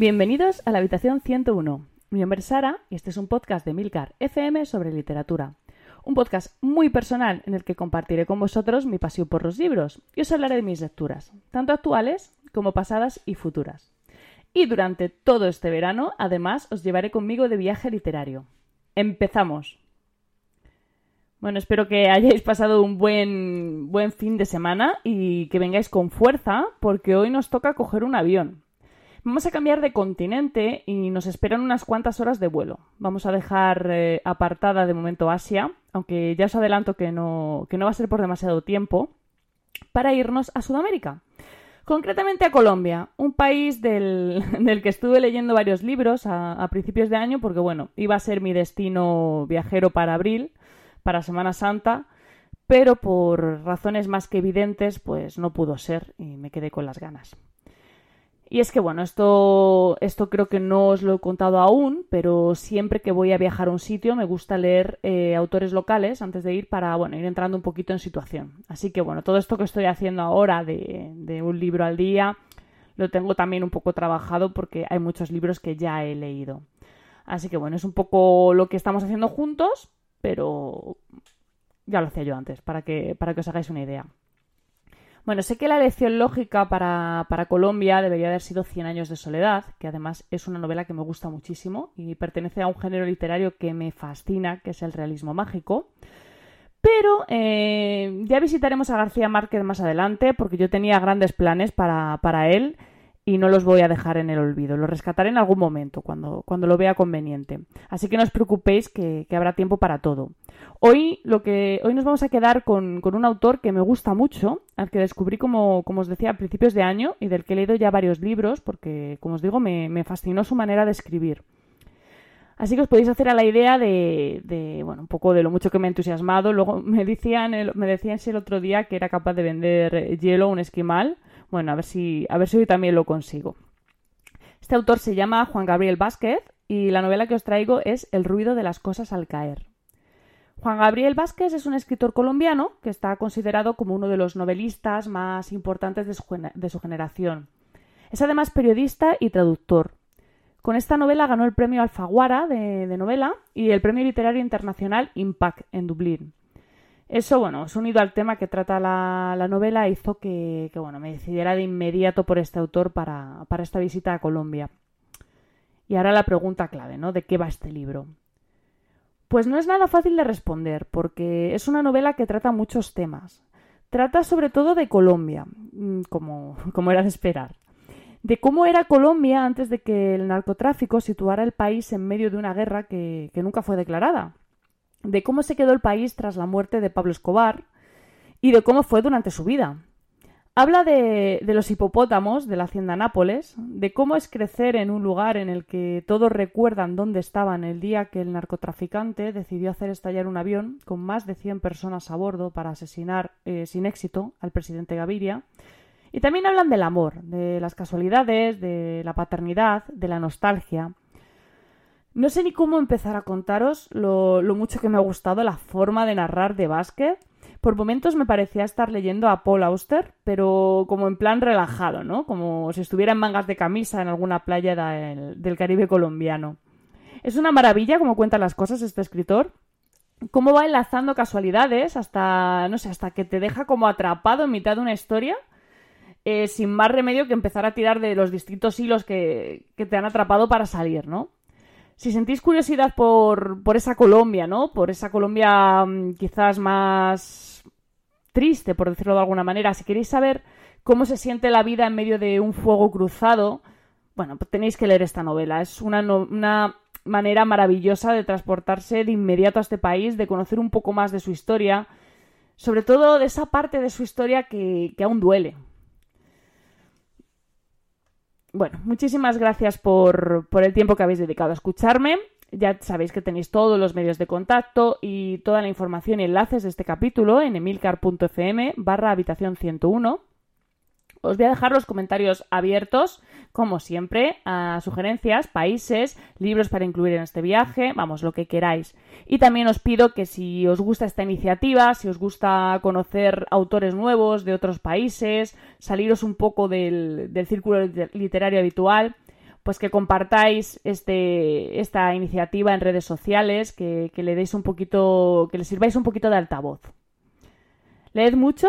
Bienvenidos a la habitación 101. Mi nombre es Sara y este es un podcast de Milcar FM sobre literatura. Un podcast muy personal en el que compartiré con vosotros mi pasión por los libros y os hablaré de mis lecturas, tanto actuales como pasadas y futuras. Y durante todo este verano, además, os llevaré conmigo de viaje literario. ¡Empezamos! Bueno, espero que hayáis pasado un buen, buen fin de semana y que vengáis con fuerza porque hoy nos toca coger un avión. Vamos a cambiar de continente y nos esperan unas cuantas horas de vuelo. Vamos a dejar eh, apartada de momento Asia, aunque ya os adelanto que no, que no va a ser por demasiado tiempo, para irnos a Sudamérica. Concretamente a Colombia, un país del, que estuve leyendo varios libros a, a, principios de año, porque bueno, iba a ser mi destino viajero para abril, para Semana Santa, pero por razones más que evidentes, pues no pudo ser y me quedé con las ganas. Y es que, bueno, esto, esto creo que no os lo he contado aún, pero siempre que voy a viajar a un sitio me gusta leer eh, autores locales antes de ir para, bueno, ir entrando un poquito en situación. Así que, bueno, todo esto que estoy haciendo ahora de, de un libro al día lo tengo también un poco trabajado porque hay muchos libros que ya he leído. Así que, bueno, es un poco lo que estamos haciendo juntos, pero ya lo hacía yo antes, para que, para que os hagáis una idea. Bueno, sé que la lección lógica para, Colombia debería haber sido Cien años de soledad, que además es una novela que me gusta muchísimo y pertenece a un género literario que me fascina, que es el realismo mágico. Pero eh, ya visitaremos a García Márquez más adelante, porque yo tenía grandes planes para, para él y no los voy a dejar en el olvido. Los rescataré en algún momento, cuando, cuando lo vea conveniente. Así que no os preocupéis que, habrá tiempo para todo. Hoy, lo que, hoy nos vamos a quedar con, un autor que me gusta mucho, al que descubrí, como, como, os decía, a principios de año y del que he leído ya varios libros, porque, como os digo, me, fascinó su manera de escribir. Así que os podéis hacer a la idea de, de, bueno, un poco de lo mucho que me ha entusiasmado. Luego me decían, el, me decían el otro día que era capaz de vender hielo un esquimal. Bueno, a ver si, a ver si hoy también lo consigo. Este autor se llama Juan Gabriel Vázquez y la novela que os traigo es El ruido de las cosas al caer. Juan Gabriel Vázquez es un escritor colombiano que está considerado como uno de los novelistas más importantes de su, generación. Es además periodista y traductor. Con esta novela ganó el premio Alfaguara de, de novela y el premio literario internacional Impact en Dublín. Eso, bueno, unido al tema que trata la, novela, hizo que, bueno, me decidiera de inmediato por este autor para, para esta visita a Colombia. Y ahora la pregunta clave, ¿no? ¿De qué va este libro? Pues no es nada fácil de responder, porque es una novela que trata muchos temas. Trata sobre todo de Colombia, mm, como, como era de esperar. De cómo era Colombia antes de que el narcotráfico situara el país en medio de una guerra que, que nunca fue declarada de cómo se quedó el país tras la muerte de Pablo Escobar y de cómo fue durante su vida. Habla de, los hipopótamos de la hacienda Nápoles, de cómo es crecer en un lugar en el que todos recuerdan dónde estaban el día que el narcotraficante decidió hacer estallar un avión con más de 100 personas a bordo para asesinar eh, sin éxito al presidente Gaviria. Y también hablan del amor, de las casualidades, de la paternidad, de la nostalgia, no sé ni cómo empezar a contaros lo, mucho que me ha gustado la forma de narrar de básquet. Por momentos me parecía estar leyendo a Paul Auster, pero como en plan relajado, ¿no? Como si estuviera en mangas de camisa en alguna playa del, Caribe colombiano. Es una maravilla como cuenta las cosas este escritor. Cómo va enlazando casualidades hasta, no sé, hasta que te deja como atrapado en mitad de una historia. Eh, sin más remedio que empezar a tirar de los distintos hilos que te han atrapado para salir, ¿no? Si sentís curiosidad por, por esa Colombia, ¿no? Por esa Colombia mm, quizás más triste, por decirlo de alguna manera, si queréis saber cómo se siente la vida en medio de un fuego cruzado, bueno, pues tenéis que leer esta novela. Es una, una manera maravillosa de transportarse de inmediato a este país, de conocer un poco más de su historia, sobre todo de esa parte de su historia que, que aún duele, bueno, muchísimas gracias por, por el tiempo que habéis dedicado a escucharme. Ya sabéis que tenéis todos los medios de contacto y toda la información y enlaces de este capítulo en emilcar.fm barra habitación 101. Os voy a dejar los comentarios abiertos, como siempre, a sugerencias, países, libros para incluir en este viaje, vamos, lo que queráis. Y también os pido que si os gusta esta iniciativa, si os gusta conocer autores nuevos de otros países, saliros un poco del, del círculo literario habitual, pues que compartáis este, esta iniciativa en redes sociales, que, que le deis un poquito, que le sirváis un poquito de altavoz. Leed mucho